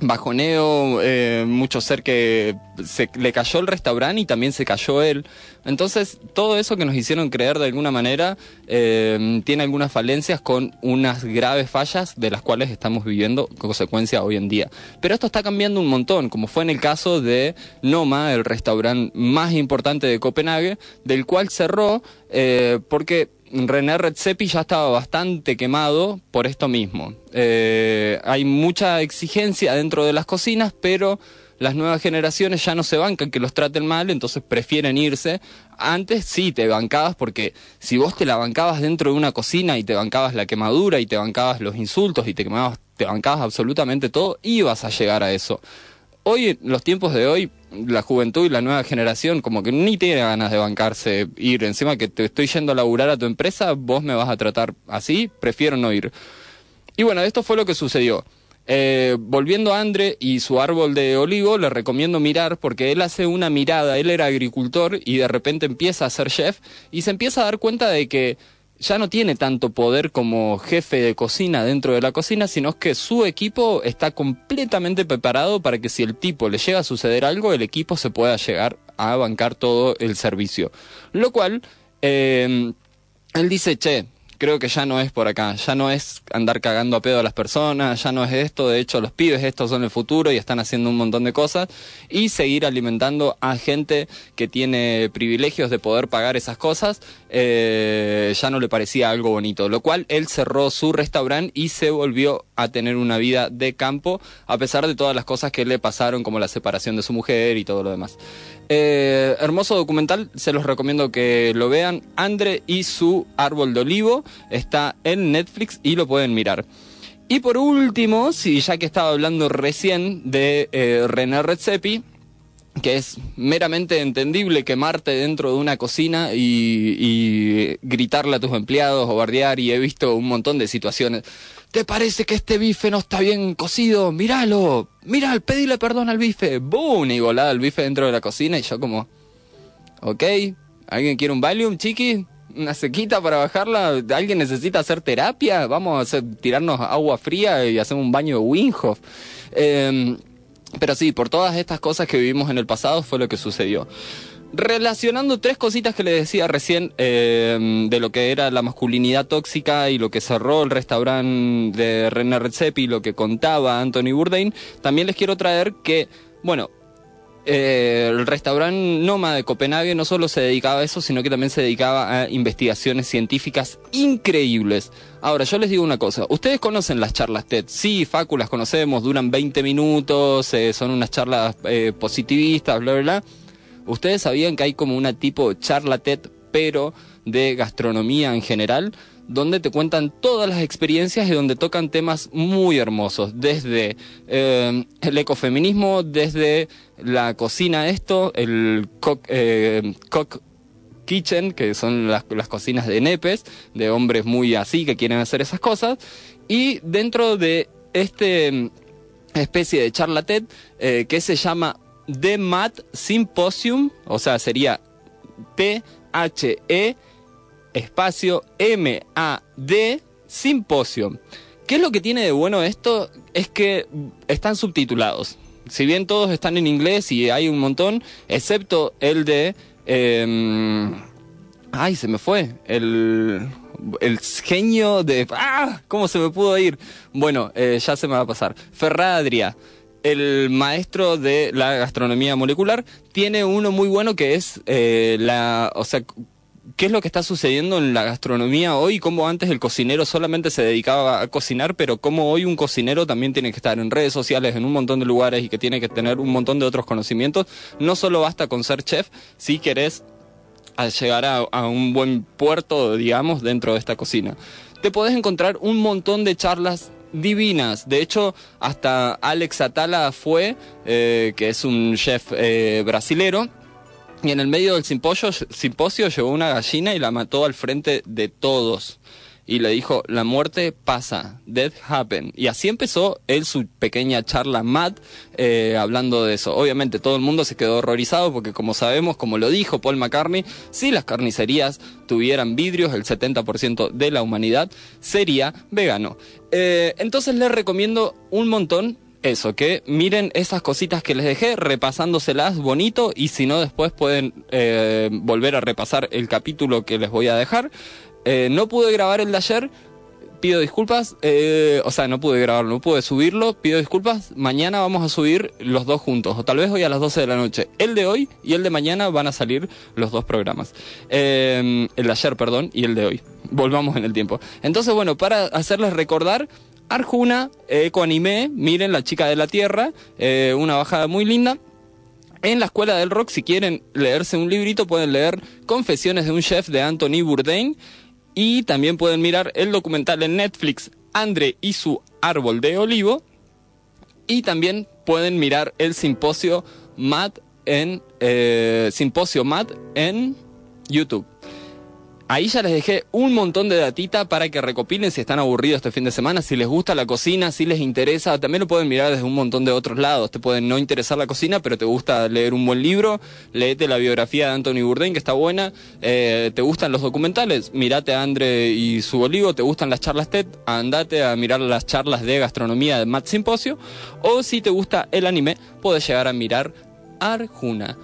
[SPEAKER 5] bajoneo, eh, mucho ser que se le cayó el restaurante y también se cayó él. Entonces, todo eso que nos hicieron creer de alguna manera eh, tiene algunas falencias con unas graves fallas de las cuales estamos viviendo consecuencia hoy en día. Pero esto está cambiando un montón, como fue en el caso de Noma, el restaurante más importante de Copenhague, del cual cerró eh, porque René Redzepi ya estaba bastante quemado por esto mismo. Eh, hay mucha exigencia dentro de las cocinas, pero las nuevas generaciones ya no se bancan que los traten mal, entonces prefieren irse. Antes sí te bancabas porque si vos te la bancabas dentro de una cocina y te bancabas la quemadura y te bancabas los insultos y te, quemabas, te bancabas absolutamente todo, ibas a llegar a eso. Hoy, en los tiempos de hoy, la juventud y la nueva generación como que ni tiene ganas de bancarse ir. Encima que te estoy yendo a laburar a tu empresa, vos me vas a tratar así, prefiero no ir. Y bueno, esto fue lo que sucedió. Eh, volviendo a Andre y su árbol de olivo, le recomiendo mirar porque él hace una mirada, él era agricultor y de repente empieza a ser chef y se empieza a dar cuenta de que ya no tiene tanto poder como jefe de cocina dentro de la cocina, sino que su equipo está completamente preparado para que si el tipo le llega a suceder algo, el equipo se pueda llegar a bancar todo el servicio. Lo cual, eh, él dice, che, creo que ya no es por acá, ya no es andar cagando a pedo a las personas, ya no es esto, de hecho los pibes estos son el futuro y están haciendo un montón de cosas. Y seguir alimentando a gente que tiene privilegios de poder pagar esas cosas, eh, ya no le parecía algo bonito, lo cual él cerró su restaurante y se volvió a tener una vida de campo, a pesar de todas las cosas que le pasaron, como la separación de su mujer y todo lo demás. Eh, hermoso documental, se los recomiendo que lo vean. Andre y su árbol de olivo está en Netflix y lo pueden mirar. Y por último, si ya que estaba hablando recién de eh, René Redzepi, que es meramente entendible quemarte dentro de una cocina y, y gritarle a tus empleados o bardear, y he visto un montón de situaciones. ¿Te parece que este bife no está bien cocido? Míralo, mira, pedile perdón al bife. ¡Boom! Y volada el bife dentro de la cocina y yo como, ok, ¿alguien quiere un Valium, chiqui? una sequita para bajarla. ¿Alguien necesita hacer terapia? Vamos a hacer, tirarnos agua fría y hacer un baño de Winghoff. Eh, pero sí, por todas estas cosas que vivimos en el pasado fue lo que sucedió. Relacionando tres cositas que le decía recién eh, de lo que era la masculinidad tóxica y lo que cerró el restaurante de René Redzepi y lo que contaba Anthony Bourdain, también les quiero traer que, bueno, eh, el restaurante Noma de Copenhague no solo se dedicaba a eso, sino que también se dedicaba a investigaciones científicas increíbles. Ahora, yo les digo una cosa, ustedes conocen las charlas TED, sí, Facu las conocemos, duran 20 minutos, eh, son unas charlas positivistas, bla, bla, bla. Ustedes sabían que hay como una tipo charla TED, pero de gastronomía en general, donde te cuentan todas las experiencias y donde tocan temas muy hermosos, desde eh, el ecofeminismo, desde la cocina esto, el cock, eh, cock kitchen, que son las, cocinas de nepes, de hombres muy así que quieren hacer esas cosas, y dentro de este especie de charla TED eh, que se llama The Mat Symposium, o sea, sería T-H-E espacio M-A-D Symposium. ¿Qué es lo que tiene de bueno esto? Es que están subtitulados. Si bien todos están en inglés y hay un montón, excepto el de... eh, ay, se me fue. El, el genio de... ¡Ah! ¿Cómo se me pudo ir? Bueno, eh, ya se me va a pasar. Ferradria el maestro de la gastronomía molecular tiene uno muy bueno que es eh, la, o sea, qué es lo que está sucediendo en la gastronomía hoy, cómo antes el cocinero solamente se dedicaba a cocinar, pero cómo hoy un cocinero también tiene que estar en redes sociales, en un montón de lugares y que tiene que tener un montón de otros conocimientos. No solo basta con ser chef, si querés llegar a, a un buen puerto, digamos, dentro de esta cocina. Te podés encontrar un montón de charlas divinas. De hecho, hasta Alex Atala fue, eh, que es un chef eh, brasilero, y en el medio del simposio, simposio llevó una gallina y la mató al frente de todos. Y le dijo, la muerte pasa, death happen. Y así empezó él su pequeña charla mad eh, hablando de eso. Obviamente todo el mundo se quedó horrorizado porque como sabemos, como lo dijo Paul McCartney, si las carnicerías tuvieran vidrios, el 70% de la humanidad sería vegano. Eh, entonces les recomiendo un montón eso, que miren esas cositas que les dejé, repasándoselas bonito y si no después pueden eh, volver a repasar el capítulo que les voy a dejar. Eh, no pude grabar el de ayer, pido disculpas, eh, o sea, no pude grabarlo, no pude subirlo, pido disculpas. Mañana vamos a subir los dos juntos, o tal vez hoy a las 12 de la noche. El de hoy y el de mañana van a salir los dos programas. Eh, el de ayer, perdón, y el de hoy. Volvamos en el tiempo. Entonces, bueno, para hacerles recordar, Arjuna, Ecoanime, miren La Chica de la Tierra, una bajada muy linda. En la Escuela del Rock, si quieren leerse un librito, pueden leer Confesiones de un Chef de Anthony Bourdain. Y también pueden mirar el documental en Netflix, Andre y su árbol de olivo. Y también pueden mirar el simposio MAD en, eh, simposio MAD en YouTube. Ahí ya les dejé un montón de datita para que recopilen si están aburridos este fin de semana, si les gusta la cocina, si les interesa, también lo pueden mirar desde un montón de otros lados. Te pueden no interesar la cocina, pero te gusta leer un buen libro, léete la biografía de Anthony Bourdain, que está buena, eh, te gustan los documentales, mirate a Andre y su olivo, te gustan las charlas TED, andate a mirar las charlas de gastronomía de Matt Simposio, o si te gusta el anime, puedes llegar a mirar Arjuna.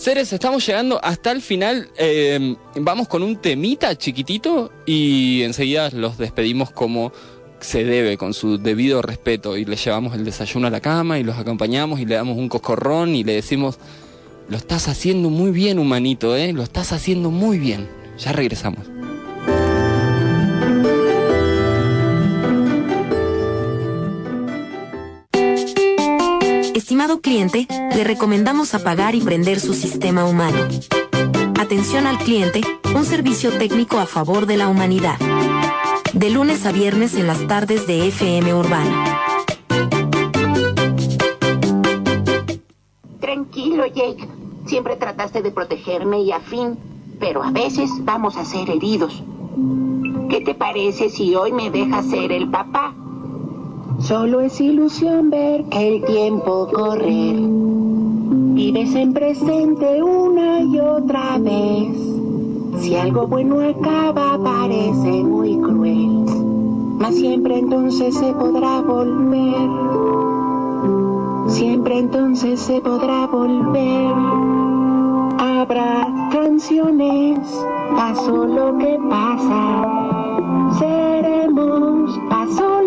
[SPEAKER 5] Seres, estamos llegando hasta el final. Eh, vamos con un temita chiquitito y enseguida los despedimos como se debe, con su debido respeto. Y le llevamos el desayuno a la cama y los acompañamos y le damos un coscorrón y le decimos, lo estás haciendo muy bien, humanito, ¿eh? Lo estás haciendo muy bien. Ya regresamos.
[SPEAKER 4] Estimado cliente, le recomendamos apagar y prender su sistema humano. Atención al cliente, un servicio técnico a favor de la humanidad. De lunes a viernes en las tardes de FM Urbana.
[SPEAKER 16] Tranquilo, Jake. Siempre trataste de protegerme y a fin, pero a veces vamos a ser heridos. ¿Qué te parece si hoy me dejas ser el papá?
[SPEAKER 11] Solo es ilusión ver el tiempo correr. Vives en presente una y otra vez. Si algo bueno acaba parece muy cruel. Mas siempre entonces se podrá volver. Siempre entonces se podrá volver. Habrá canciones, pasó lo que pasa. Seremos, pasó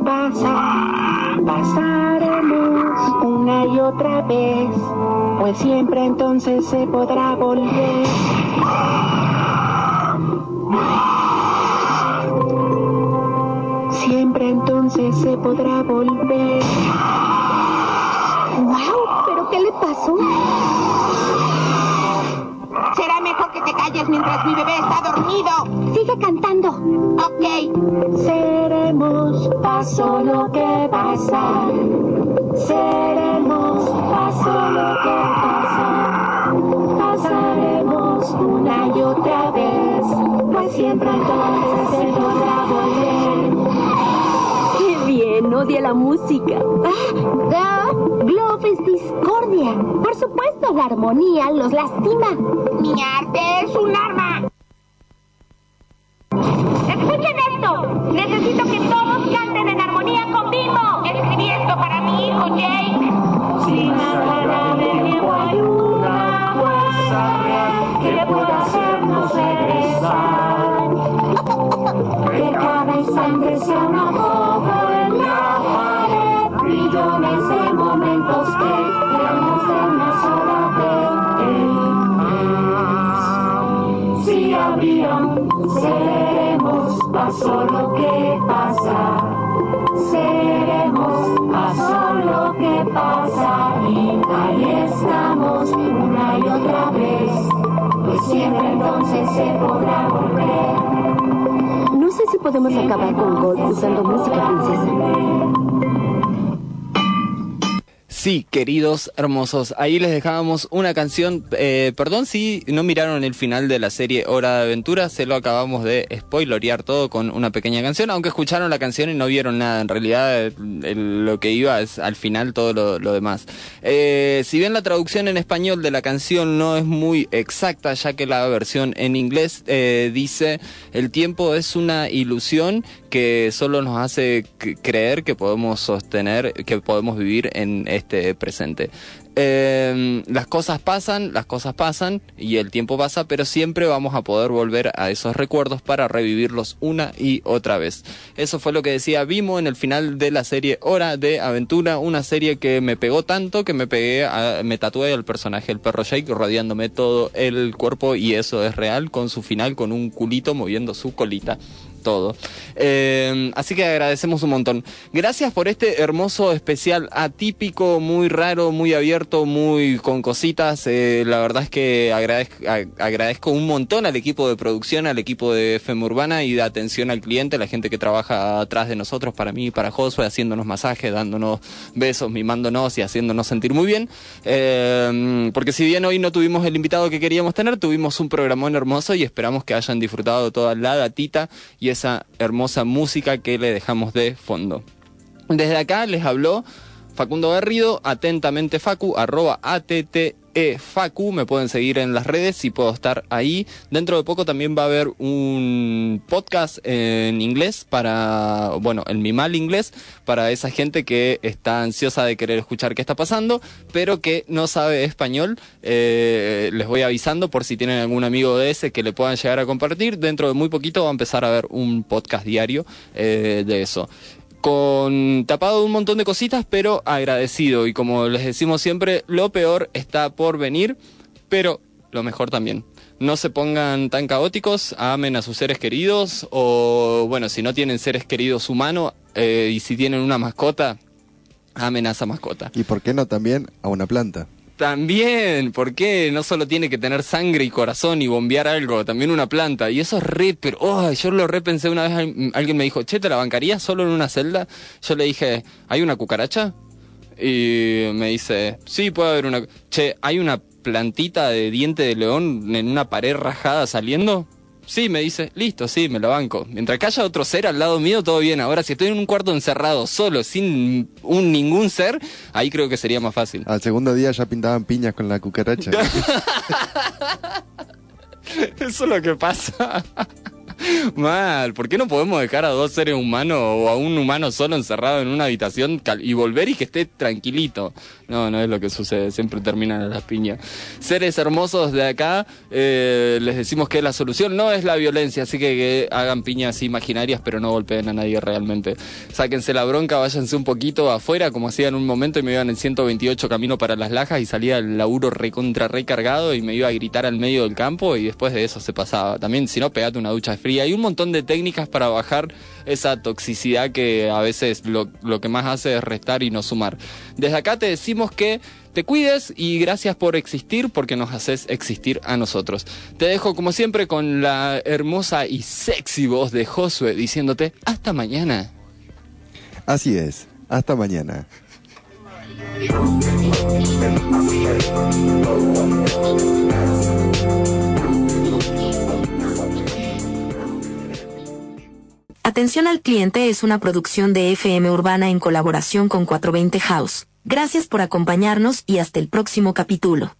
[SPEAKER 11] lo que pasa. Pasaremos una y otra vez, pues siempre entonces se podrá volver. Siempre entonces se podrá volver.
[SPEAKER 16] ¡Wow! ¿Pero qué le pasó? Será mejor que te calles mientras mi bebé está dormido.
[SPEAKER 15] Sigue cantando.
[SPEAKER 16] Ok.
[SPEAKER 11] Seremos, pasó lo que pasa. Seremos, pasó lo que pasa. Pasaremos una y otra vez, pues siempre entonces se podrá volver.
[SPEAKER 15] ¡Qué bien! Odia la música. Ah, Glove es discordia. Por supuesto, la armonía los lastima.
[SPEAKER 16] Mi arte es un arma.
[SPEAKER 15] Acabar con Gold usando música princesa.
[SPEAKER 5] Sí, hermosos, ahí les dejábamos una canción, eh, perdón si no miraron el final de la serie Hora de Aventura, se lo acabamos de spoilorear todo con una pequeña canción, aunque escucharon la canción y no vieron nada, en realidad el- lo que iba es al final todo lo, demás. Eh, si bien la traducción en español de la canción no es muy exacta, ya que la versión en inglés eh, dice, el tiempo es una ilusión que solo nos hace creer que podemos sostener, que podemos vivir en este presente. Eh, las cosas pasan, las cosas pasan y el tiempo pasa, pero siempre vamos a poder volver a esos recuerdos para revivirlos una y otra vez. Eso fue lo que decía Vimo en el final de la serie Hora de Aventura, una serie que me pegó tanto que me pegué, a- me tatué al personaje el perro Jake rodeándome todo el cuerpo y eso es real con su final con un culito moviendo su colita todo. Eh, así que agradecemos un montón. Gracias por este hermoso especial atípico, muy raro, muy abierto, muy con cositas. Eh, la verdad es que agradezco, ag- agradezco un montón al equipo de producción, al equipo de FM Urbana y de atención al cliente, la gente que trabaja atrás de nosotros, para mí y para Josué, haciéndonos masajes, dándonos besos, mimándonos y haciéndonos sentir muy bien. Eh, porque si bien hoy no tuvimos el invitado que queríamos tener, tuvimos un programón hermoso y esperamos que hayan disfrutado toda la datita y esa hermosa música que le dejamos de fondo. Desde acá les habló Facundo Garrido, atentamente Facu, arroba ATTE Facu, me pueden seguir en las redes y puedo estar ahí. Dentro de poco también va a haber un podcast en inglés para, bueno, en mi mal inglés, para esa gente que está ansiosa de querer escuchar qué está pasando, pero que no sabe español. Eh, les voy avisando por si tienen algún amigo de ese que le puedan llegar a compartir. Dentro de muy poquito va a empezar a haber un podcast diario eh, de eso con tapado de un montón de cositas, pero agradecido. Y como les decimos siempre, lo peor está por venir, pero lo mejor también. No se pongan tan caóticos, amen a sus seres queridos, o bueno, si no tienen seres queridos humanos eh, y si tienen una mascota, amenaza mascota.
[SPEAKER 6] ¿Y por qué no también a una planta?
[SPEAKER 5] También, ¿por qué? No solo tiene que tener sangre y corazón y bombear algo, también una planta. Y eso es re, pero, oh, yo lo repensé una vez, al- alguien me dijo, che, ¿te la bancarías solo en una celda? Yo le dije, ¿hay una cucaracha? Y me dice, sí, puede haber una... Che, ¿hay una plantita de diente de león en una pared rajada saliendo? Sí, me dice, listo, sí, me lo banco. Mientras que haya otro ser al lado mío, todo bien. Ahora, si estoy en un cuarto encerrado, solo, sin un ningún ser, ahí creo que sería más fácil.
[SPEAKER 6] Al segundo día ya pintaban piñas con la cucaracha.
[SPEAKER 5] Eso es lo que pasa. Mal, ¿por qué no podemos dejar a dos seres humanos o a un humano solo encerrado en una habitación y volver y que esté tranquilito? No, no es lo que sucede, siempre terminan las piñas. Seres hermosos de acá, eh, les decimos que la solución no es la violencia, así que, hagan piñas imaginarias, pero no golpeen a nadie realmente. Sáquense la bronca, váyanse un poquito afuera, como hacía en un momento, y me iban en 128 camino para las lajas y salía el laburo recontra recargado y me iba a gritar al medio del campo y después de eso se pasaba. También, si no, pegate una ducha fría. Hay un montón de técnicas para bajar esa toxicidad que a veces lo, lo que más hace es restar y no sumar. Desde acá te decimos que te cuides y gracias por existir porque nos haces existir a nosotros. Te dejo como siempre con la hermosa y sexy voz de Josué diciéndote hasta mañana.
[SPEAKER 6] Así es. Hasta mañana.
[SPEAKER 4] Atención al cliente es una producción de FM Urbana en colaboración con 420 House. Gracias por acompañarnos y hasta el próximo capítulo.